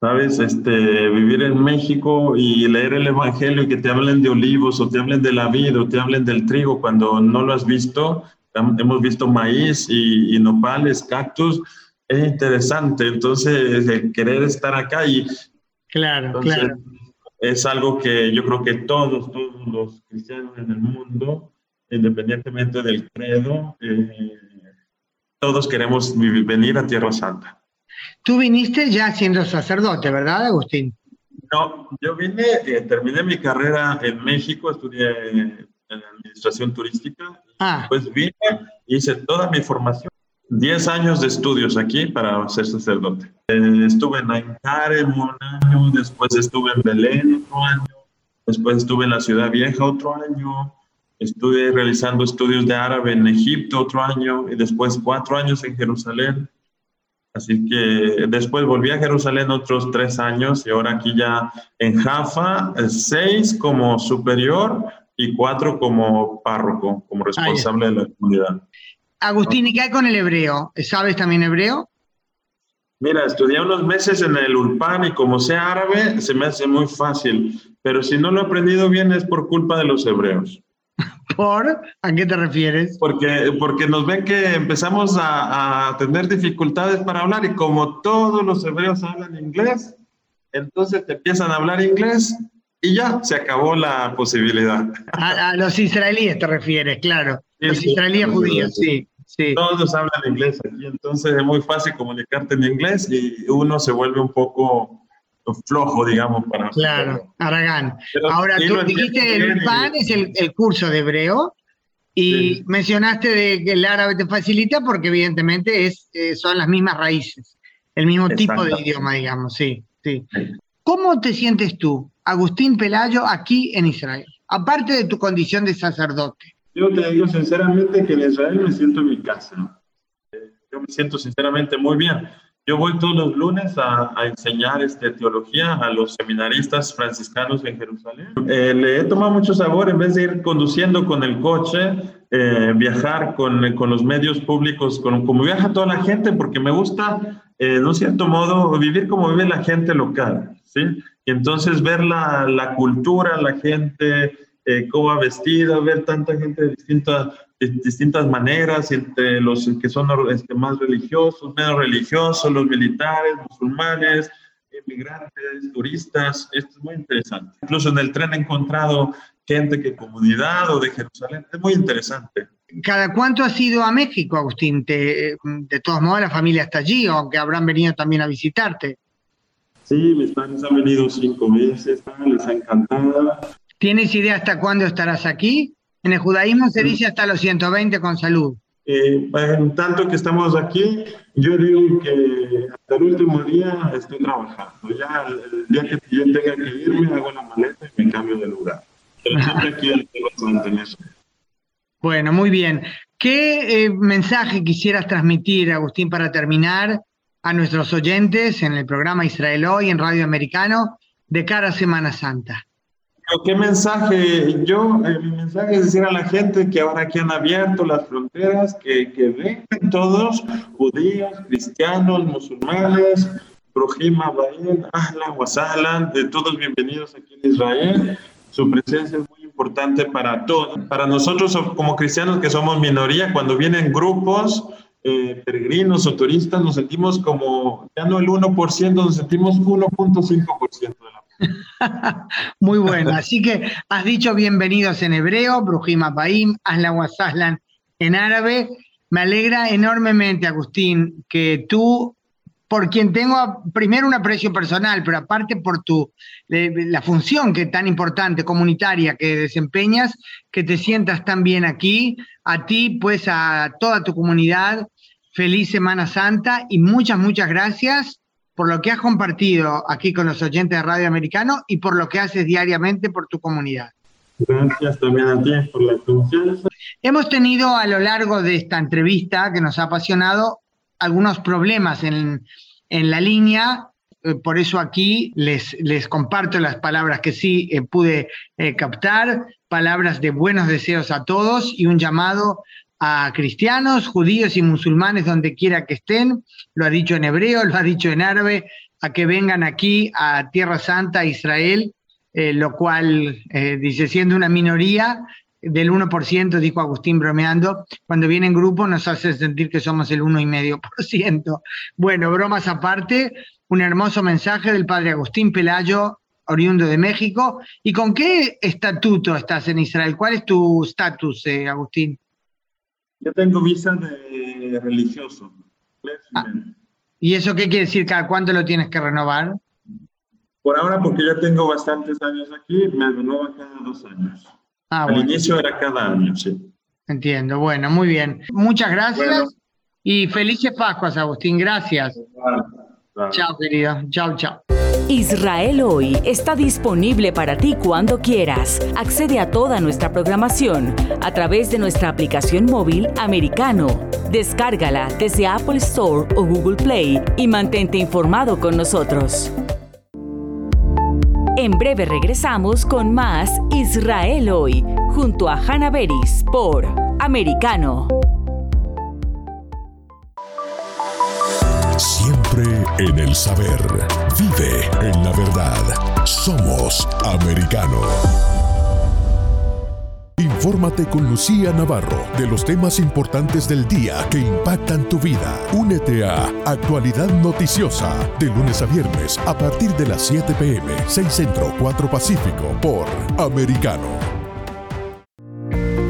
¿Sabes? Este, vivir en México y leer el Evangelio y que te hablen de olivos o te hablen de la vida o te hablen del trigo cuando no lo has visto. Hemos visto maíz y, nopales, cactus. Es interesante. Entonces, querer estar acá y... Claro, claro. Es algo que yo creo que todos, todos los cristianos en el mundo, independientemente del credo, eh, todos queremos venir a Tierra Santa. Tú viniste ya siendo sacerdote, ¿verdad, Agustín? No, yo vine, eh, terminé mi carrera en México, estudié en administración turística. Ah. Después vine, hice toda mi formación, 10 años de estudios aquí para ser sacerdote. Eh, estuve en Ankara un año, después estuve en Belén otro año, después estuve en la Ciudad Vieja otro año, estuve realizando estudios de árabe en Egipto otro año y después cuatro años en Jerusalén. Así que después volví a Jerusalén otros tres años y ahora aquí ya en Jaffa, eh, seis como superior y cuatro como párroco, como responsable de la comunidad. Agustín, ¿y qué hay con el hebreo? ¿Sabes también hebreo? Mira, estudié unos meses en el Ulpan y como sé árabe, se me hace muy fácil, pero si no lo he aprendido bien es por culpa de los hebreos. ¿Por? ¿A qué te refieres? Porque, porque nos ven que empezamos a, tener dificultades para hablar y como todos los hebreos hablan inglés, entonces te empiezan a hablar inglés y ya se acabó la posibilidad. A, los israelíes te refieres, claro. los israelíes judíos, sí. Sí. Todos hablan inglés aquí, entonces es muy fácil comunicarte en inglés y uno se vuelve un poco flojo, digamos, para... Claro, Aragán. Ahora, tú dijiste el PAN es el, curso de hebreo y mencionaste de que el árabe te facilita porque evidentemente es, eh, son las mismas raíces, el mismo tipo de idioma, digamos, sí, sí. ¿Cómo te sientes tú, Agustín Pelayo, aquí en Israel? Aparte de tu condición de sacerdote. Yo te digo sinceramente que en Israel me siento en mi casa. Yo me siento sinceramente muy bien. Yo voy todos los lunes a, enseñar este, teología a los seminaristas franciscanos en Jerusalén. Eh, le he tomado mucho sabor en vez de ir conduciendo con el coche, eh, viajar con, con, los medios públicos, con, como viaja toda la gente, porque me gusta, eh, de un cierto modo, vivir como vive la gente local. ¿sí? Y entonces ver la, la cultura, la gente, cómo va vestida, ver tanta gente de distintas distintas maneras, entre los que son este, más religiosos, menos religiosos, los militares, musulmanes, inmigrantes, turistas. Esto es muy interesante. Incluso en el tren he encontrado gente que comunidad o de Jerusalén. Es muy interesante. ¿Cada cuánto has ido a México, Agustín? de todos modos, la familia está allí, aunque habrán venido también a visitarte. Sí, mis padres han venido cinco veces, les ha encantado. ¿Tienes idea hasta cuándo estarás aquí? En el judaísmo se dice hasta los 120 con salud. Eh, en tanto que estamos aquí, yo digo que hasta el último día estoy trabajando. Ya el, día que yo tenga que irme, hago la maleta y me cambio de lugar. Pero siempre aquí mantener Bueno, muy bien. ¿Qué eh, mensaje quisieras transmitir, Agustín, para terminar a nuestros oyentes en el programa Israel Hoy en Radio Americano de cara a Semana Santa? ¿Qué mensaje? Yo, eh, mi mensaje es decir a la gente que ahora que han abierto las fronteras, que, que vengan todos, judíos, cristianos, musulmanes, Brujima, Bahín, Ahlan, Wasahlan, de todos bienvenidos aquí en Israel. Su presencia es muy importante para todos. Para nosotros como cristianos que somos minoría, cuando vienen grupos, eh, peregrinos o turistas, nos sentimos como, ya no el 1%, nos sentimos 1.5% de la Muy bueno. Así que has dicho bienvenidos en hebreo, Brujima Paim, Aslan Wasaslan en árabe. Me alegra enormemente, Agustín, que tú, por quien tengo primero un aprecio personal, pero aparte por tu la función que tan importante, comunitaria que desempeñas, que te sientas tan bien aquí, a ti, pues a toda tu comunidad. Feliz Semana Santa y muchas, muchas gracias por lo que has compartido aquí con los oyentes de Radio Americano y por lo que haces diariamente por tu comunidad. Gracias también a ti por la confianza. Hemos tenido a lo largo de esta entrevista que nos ha apasionado algunos problemas en, en la línea, eh, por eso aquí les, les comparto las palabras que sí eh, pude eh, captar, palabras de buenos deseos a todos y un llamado a cristianos, judíos y musulmanes donde quiera que estén, lo ha dicho en hebreo, lo ha dicho en árabe, a que vengan aquí a Tierra Santa, Israel, eh, lo cual, eh, dice, siendo una minoría del 1%, dijo Agustín bromeando, cuando viene en grupo nos hace sentir que somos el 1,5%. Bueno, bromas aparte, un hermoso mensaje del padre Agustín Pelayo, oriundo de México. ¿Y con qué estatuto estás en Israel? ¿Cuál es tu estatus, eh, Agustín? Yo tengo visa de religioso. Ah, ¿Y eso qué quiere decir? ¿Cada cuánto lo tienes que renovar? Por ahora, porque ya tengo bastantes años aquí, me renueva cada dos años. Ah, Al inicio era cada año, sí. Entiendo, bueno, muy bien. Muchas gracias y felices Pascuas, Agustín. Gracias. Chao, querido. Chao, chao. Israel hoy está disponible para ti cuando quieras. Accede a toda nuestra programación a través de nuestra aplicación móvil americano. Descárgala desde Apple Store o Google Play y mantente informado con nosotros. En breve regresamos con más Israel hoy, junto a Hannah Beris por Americano. En el saber. Vive en la verdad. Somos americano. Infórmate con Lucía Navarro de los temas importantes del día que impactan tu vida. Únete a Actualidad Noticiosa de lunes a viernes a partir de las 7 pm, 6 Centro, 4 Pacífico por Americano.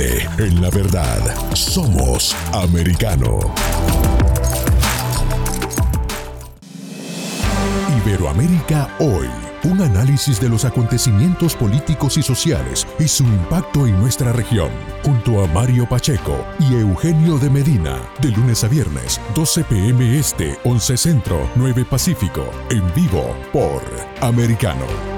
En la verdad. Somos americano. Iberoamérica hoy. Un análisis de los acontecimientos políticos y sociales y su impacto en nuestra región, junto a Mario Pacheco y Eugenio de Medina, de lunes a viernes, 12 pm este, 11 centro, 9 pacífico, en vivo por Americano.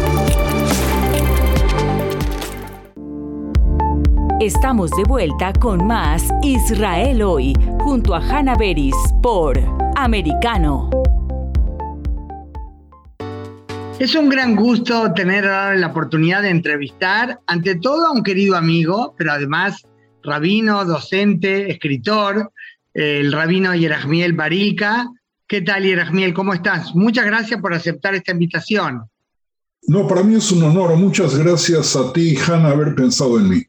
Estamos de vuelta con más Israel hoy, junto a Hannah Beris por Americano. Es un gran gusto tener la oportunidad de entrevistar, ante todo, a un querido amigo, pero además rabino, docente, escritor, el rabino Yerachmiel Barilka. ¿Qué tal, Yerachmiel? ¿Cómo estás? Muchas gracias por aceptar esta invitación. No, para mí es un honor. Muchas gracias a ti, Hannah, haber pensado en mí.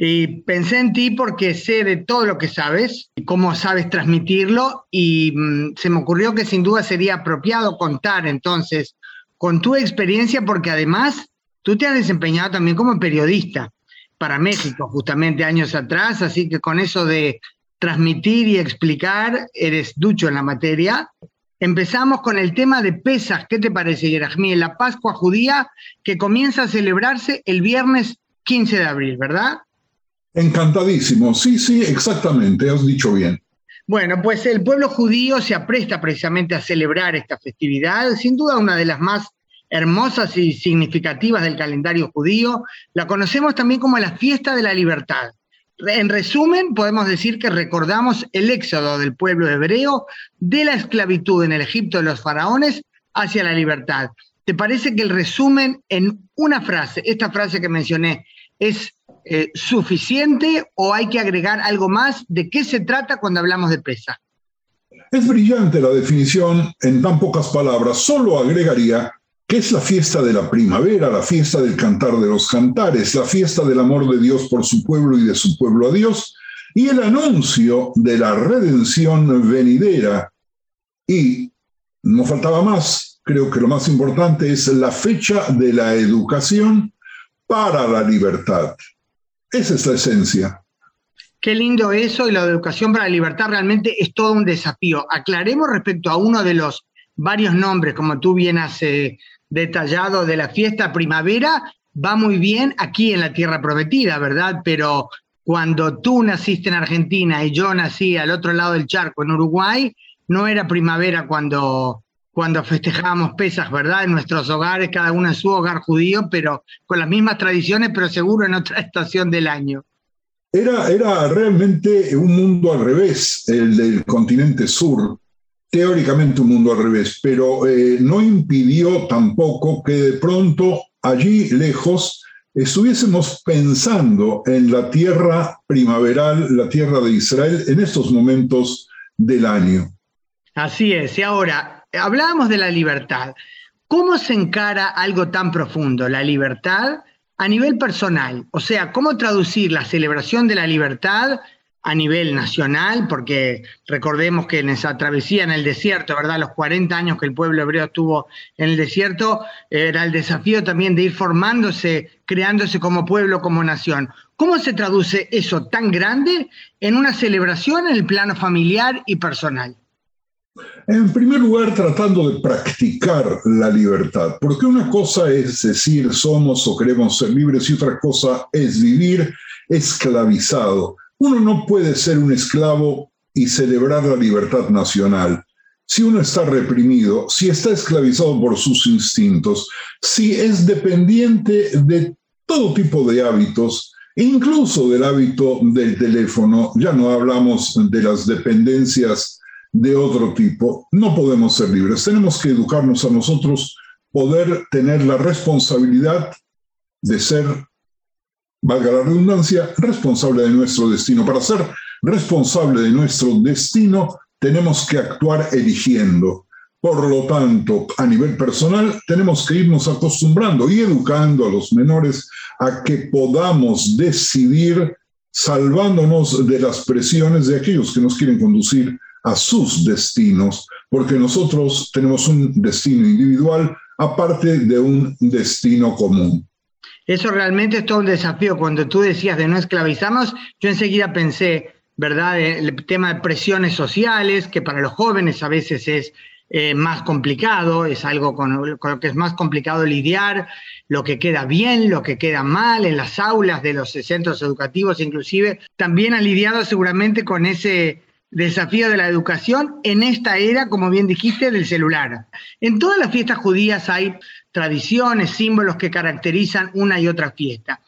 Y pensé en ti porque sé de todo lo que sabes y cómo sabes transmitirlo y mm, se me ocurrió que sin duda sería apropiado contar entonces con tu experiencia porque además tú te has desempeñado también como periodista para México justamente años atrás, así que con eso de transmitir y explicar eres ducho en la materia. Empezamos con el tema de Pesas. ¿Qué te parece, Yerajmi? La Pascua judía que comienza a celebrarse el viernes 15 de abril, ¿verdad? Encantadísimo, sí, sí, exactamente, has dicho bien. Bueno, pues el pueblo judío se apresta precisamente a celebrar esta festividad, sin duda una de las más hermosas y significativas del calendario judío. La conocemos también como la fiesta de la libertad. En resumen, podemos decir que recordamos el éxodo del pueblo hebreo de la esclavitud en el Egipto de los faraones hacia la libertad. ¿Te parece que el resumen en una frase, esta frase que mencioné, es eh, suficiente o hay que agregar algo más? ¿De qué se trata cuando hablamos de pesa? Es brillante la definición en tan pocas palabras. Solo agregaría que es la fiesta de la primavera, la fiesta del cantar de los cantares, la fiesta del amor de Dios por su pueblo y de su pueblo a Dios, y el anuncio de la redención venidera. Y no faltaba más, creo que lo más importante es la fecha de la educación para la libertad. Esa es la esencia. Qué lindo eso y la educación para la libertad realmente es todo un desafío. Aclaremos respecto a uno de los varios nombres, como tú bien has eh, detallado, de la fiesta primavera, va muy bien aquí en la Tierra Prometida, ¿verdad? Pero cuando tú naciste en Argentina y yo nací al otro lado del charco, en Uruguay, no era primavera cuando, cuando festejábamos Pesas, ¿verdad? En nuestros hogares, cada uno en su hogar judío, pero con las mismas tradiciones, pero seguro en otra estación del año. Era, era realmente un mundo al revés, el del continente sur, teóricamente un mundo al revés, pero eh, no impidió tampoco que de pronto allí lejos estuviésemos pensando en la tierra primaveral, la tierra de Israel, en estos momentos del año. Así es, y ahora, hablábamos de la libertad. ¿Cómo se encara algo tan profundo, la libertad, a nivel personal? O sea, ¿cómo traducir la celebración de la libertad a nivel nacional? Porque recordemos que en esa travesía en el desierto, ¿verdad? Los 40 años que el pueblo hebreo estuvo en el desierto, era el desafío también de ir formándose, creándose como pueblo, como nación. ¿Cómo se traduce eso tan grande en una celebración en el plano familiar y personal? En primer lugar, tratando de practicar la libertad, porque una cosa es decir somos o queremos ser libres y otra cosa es vivir esclavizado. Uno no puede ser un esclavo y celebrar la libertad nacional. Si uno está reprimido, si está esclavizado por sus instintos, si es dependiente de todo tipo de hábitos, incluso del hábito del teléfono, ya no hablamos de las dependencias de otro tipo, no podemos ser libres. Tenemos que educarnos a nosotros, poder tener la responsabilidad de ser, valga la redundancia, responsable de nuestro destino. Para ser responsable de nuestro destino, tenemos que actuar eligiendo. Por lo tanto, a nivel personal, tenemos que irnos acostumbrando y educando a los menores a que podamos decidir salvándonos de las presiones de aquellos que nos quieren conducir a sus destinos, porque nosotros tenemos un destino individual aparte de un destino común. Eso realmente es todo un desafío. Cuando tú decías de no esclavizarnos, yo enseguida pensé, ¿verdad? El tema de presiones sociales, que para los jóvenes a veces es eh, más complicado, es algo con, lo que es más complicado lidiar, lo que queda bien, lo que queda mal en las aulas de los centros educativos inclusive. También ha lidiado seguramente con ese desafío de la educación en esta era, como bien dijiste, del celular. En todas las fiestas judías hay tradiciones, símbolos que caracterizan una y otra fiesta.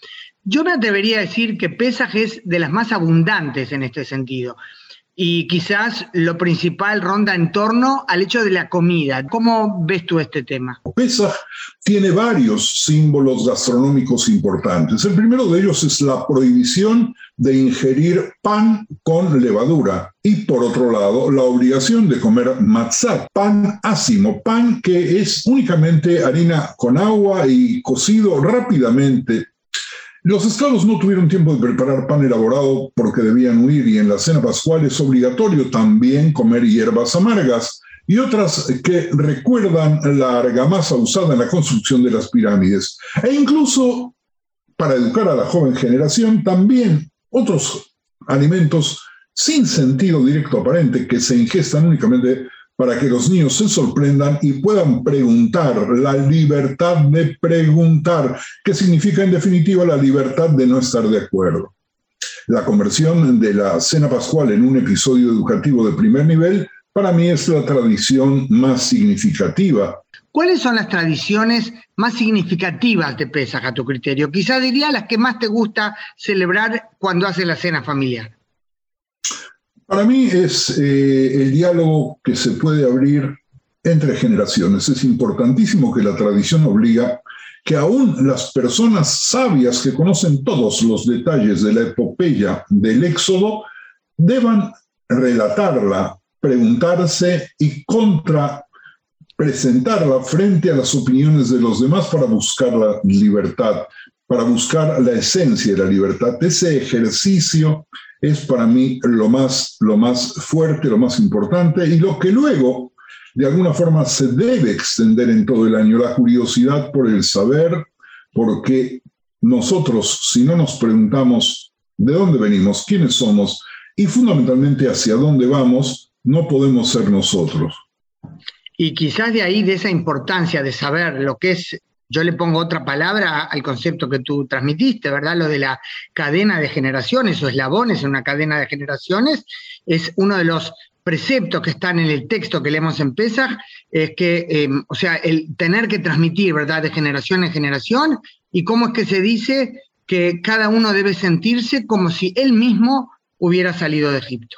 Yo me atrevería a decir que Pesaj es de las más abundantes en este sentido. Y quizás lo principal ronda en torno al hecho de la comida. ¿Cómo ves tú este tema? Pesaj tiene varios símbolos gastronómicos importantes. El primero de ellos es la prohibición de ingerir pan con levadura y por otro lado la obligación de comer matzah, pan ácimo, pan que es únicamente harina con agua y cocido rápidamente los esclavos no tuvieron tiempo de preparar pan elaborado porque debían huir y en la cena pascual es obligatorio también comer hierbas amargas y otras que recuerdan la argamasa usada en la construcción de las pirámides. E incluso, para educar a la joven generación, también otros alimentos sin sentido directo aparente que se ingestan únicamente para que los niños se sorprendan y puedan preguntar, la libertad de preguntar, que significa en definitiva la libertad de no estar de acuerdo. La conversión de la cena pascual en un episodio educativo de primer nivel para mí es la tradición más significativa. ¿Cuáles son las tradiciones más significativas de Pesaj a tu criterio? Quizá diría las que más te gusta celebrar cuando haces la cena familiar. Para mí es eh, el diálogo que se puede abrir entre generaciones. Es importantísimo que la tradición obliga que aún las personas sabias que conocen todos los detalles de la epopeya del Éxodo deban relatarla, preguntarse y contra presentarla frente a las opiniones de los demás para buscar la libertad, para buscar la esencia de la libertad. Ese ejercicio es para mí lo más, lo más fuerte, lo más importante y lo que luego de alguna forma se debe extender en todo el año, la curiosidad por el saber, porque nosotros, si no nos preguntamos de dónde venimos, quiénes somos y fundamentalmente hacia dónde vamos, no podemos ser nosotros. Y quizás de ahí, de esa importancia de saber lo que es yo le pongo otra palabra al concepto que tú transmitiste, ¿verdad? Lo de la cadena de generaciones o eslabones en una cadena de generaciones es uno de los preceptos que están en el texto que leemos en Pesach, es que, em, o sea, el tener que transmitir, ¿verdad?, de generación en generación, y cómo es que se dice que cada uno debe sentirse como si él mismo hubiera salido de Egipto.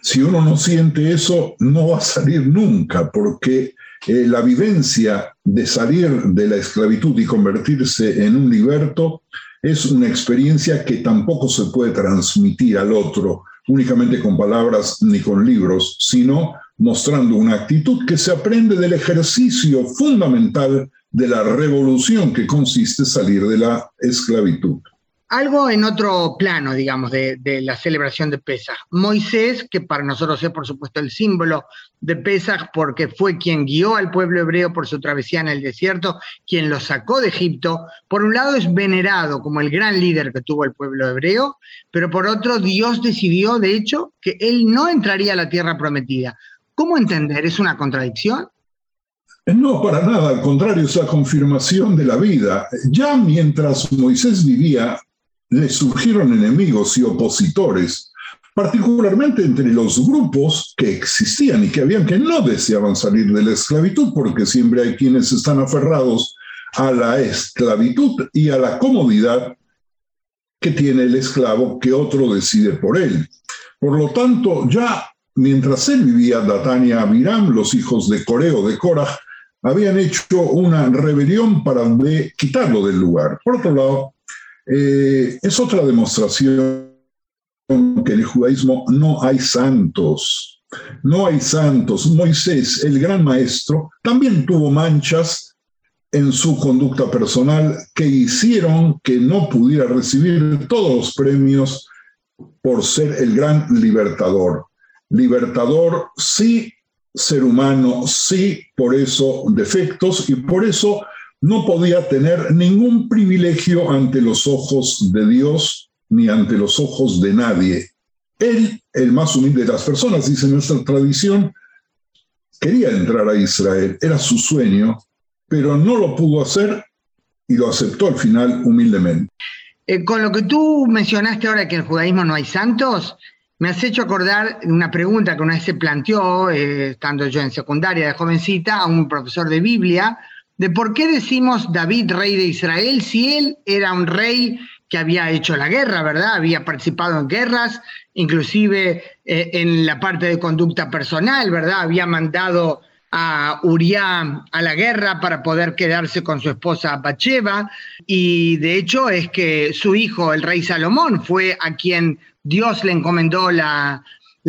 Si uno no siente eso, no va a salir nunca, porque eh, la vivencia de salir de la esclavitud y convertirse en un liberto es una experiencia que tampoco se puede transmitir al otro únicamente con palabras ni con libros, sino mostrando una actitud que se aprende del ejercicio fundamental de la revolución que consiste en salir de la esclavitud algo en otro plano, digamos, de, la celebración de Pesach. Moisés, que para nosotros es por supuesto el símbolo de Pesach porque fue quien guió al pueblo hebreo por su travesía en el desierto, quien lo sacó de Egipto, por un lado es venerado como el gran líder que tuvo el pueblo hebreo, pero por otro Dios decidió, de hecho, que él no entraría a la tierra prometida. ¿Cómo entender? ¿Es una contradicción? No, para nada, al contrario, es la confirmación de la vida. Ya mientras Moisés vivía, le surgieron enemigos y opositores, particularmente entre los grupos que existían y que habían que no deseaban salir de la esclavitud, porque siempre hay quienes están aferrados a la esclavitud y a la comodidad que tiene el esclavo que otro decide por él. Por lo tanto, ya mientras él vivía, Datania y Abiram, los hijos de Coreo de Korah, habían hecho una rebelión para quitarlo del lugar. Por otro lado, eh, es otra demostración que en el judaísmo no hay santos. No hay santos. Moisés, el gran maestro, también tuvo manchas en su conducta personal que hicieron que no pudiera recibir todos los premios por ser el gran libertador. Libertador sí ser humano, sí, por eso defectos y por eso no podía tener ningún privilegio ante los ojos de Dios ni ante los ojos de nadie. Él, el más humilde de las personas, dice nuestra tradición, quería entrar a Israel, era su sueño, pero no lo pudo hacer y lo aceptó al final humildemente. Eh, con lo que tú mencionaste ahora que en el judaísmo no hay santos, me has hecho acordar una pregunta que una vez se planteó, eh, estando yo en secundaria de jovencita, a un profesor de Biblia, de por qué decimos David, rey de Israel, si él era un rey que había hecho la guerra, ¿verdad? Había participado en guerras, inclusive eh, en la parte de conducta personal, ¿verdad? Había mandado a Uriah a la guerra para poder quedarse con su esposa Bacheva y de hecho es que su hijo, el rey Salomón, fue a quien Dios le encomendó la,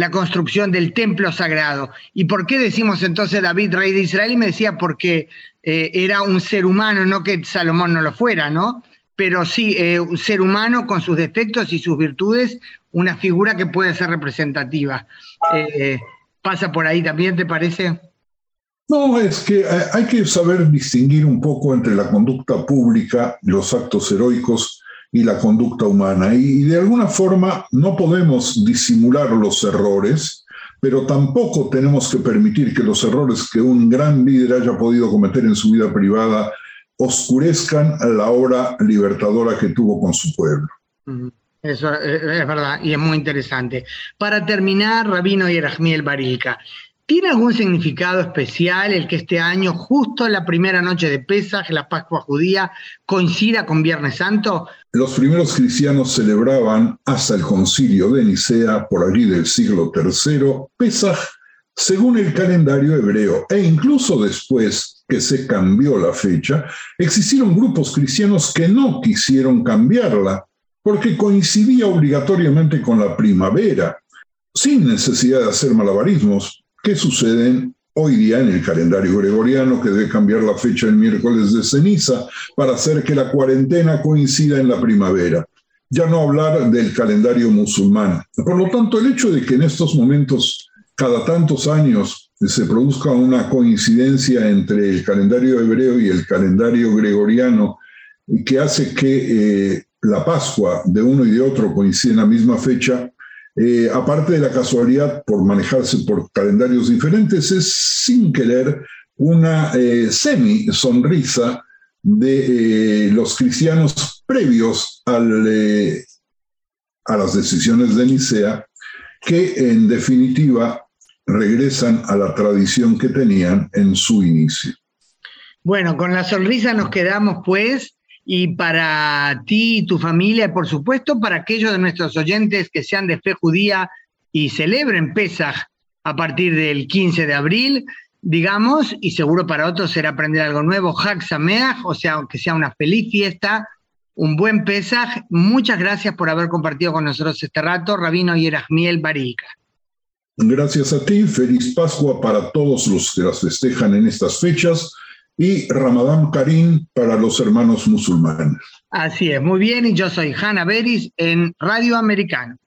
construcción del templo sagrado. ¿Y por qué decimos entonces David, rey de Israel? Y me decía porque eh, era un ser humano, no que Salomón no lo fuera, ¿no? Pero sí, eh, un ser humano con sus defectos y sus virtudes, una figura que puede ser representativa. Eh, ¿Pasa por ahí también, te parece? No, es que hay que saber distinguir un poco entre la conducta pública, los actos heroicos, y la conducta humana. Y, de alguna forma no podemos disimular los errores, pero tampoco tenemos que permitir que los errores que un gran líder haya podido cometer en su vida privada oscurezcan la obra libertadora que tuvo con su pueblo. Eso es verdad y es muy interesante. Para terminar, Rabino Yerachmiel Barilka, ¿Tiene algún significado especial el que este año, justo la primera noche de Pesaj, la Pascua judía, coincida con Viernes Santo? Los primeros cristianos celebraban hasta el concilio de Nicea, por allí del siglo III, Pesaj según el calendario hebreo, e incluso después que se cambió la fecha, existieron grupos cristianos que no quisieron cambiarla, porque coincidía obligatoriamente con la primavera, sin necesidad de hacer malabarismos, que suceden hoy día en el calendario gregoriano, que debe cambiar la fecha el miércoles de ceniza para hacer que la cuarentena coincida en la primavera. Ya no hablar del calendario musulmán. Por lo tanto, el hecho de que en estos momentos, cada tantos años, se produzca una coincidencia entre el calendario hebreo y el calendario gregoriano, que hace que eh, la Pascua de uno y de otro coincida en la misma fecha, eh, aparte de la casualidad por manejarse por calendarios diferentes, es sin querer una eh, semi sonrisa de eh, los cristianos previos a las decisiones de Nicea, que en definitiva regresan a la tradición que tenían en su inicio. Bueno, con la sonrisa nos quedamos pues y para ti y tu familia, por supuesto, para aquellos de nuestros oyentes que sean de fe judía y celebren Pesaj a partir del 15 de abril, digamos, y seguro para otros será aprender algo nuevo, Hag Sameach, o sea, que sea una feliz fiesta, un buen Pesaj. Muchas gracias por haber compartido con nosotros este rato, Rabino Yerachmiel Barika. Gracias a ti, feliz Pascua para todos los que las festejan en estas fechas y Ramadán Karim para los hermanos musulmanes. Así es, muy bien, y yo soy Hanna Beris en Radio Americano.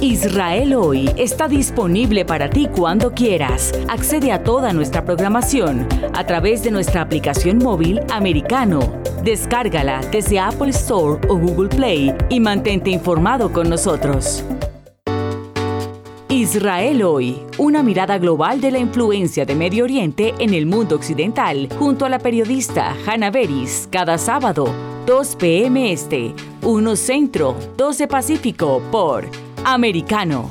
Israel hoy está disponible para ti cuando quieras. Accede a toda nuestra programación a través de nuestra aplicación móvil americano. Descárgala desde Apple Store o Google Play y mantente informado con nosotros. Israel hoy, una mirada global de la influencia de Medio Oriente en el mundo occidental, junto a la periodista Hannah Beris, cada sábado, 2 p.m. Este, 1 Centro, 12 Pacífico, por Americano.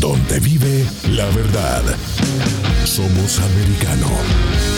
Donde vive la verdad. Somos americano.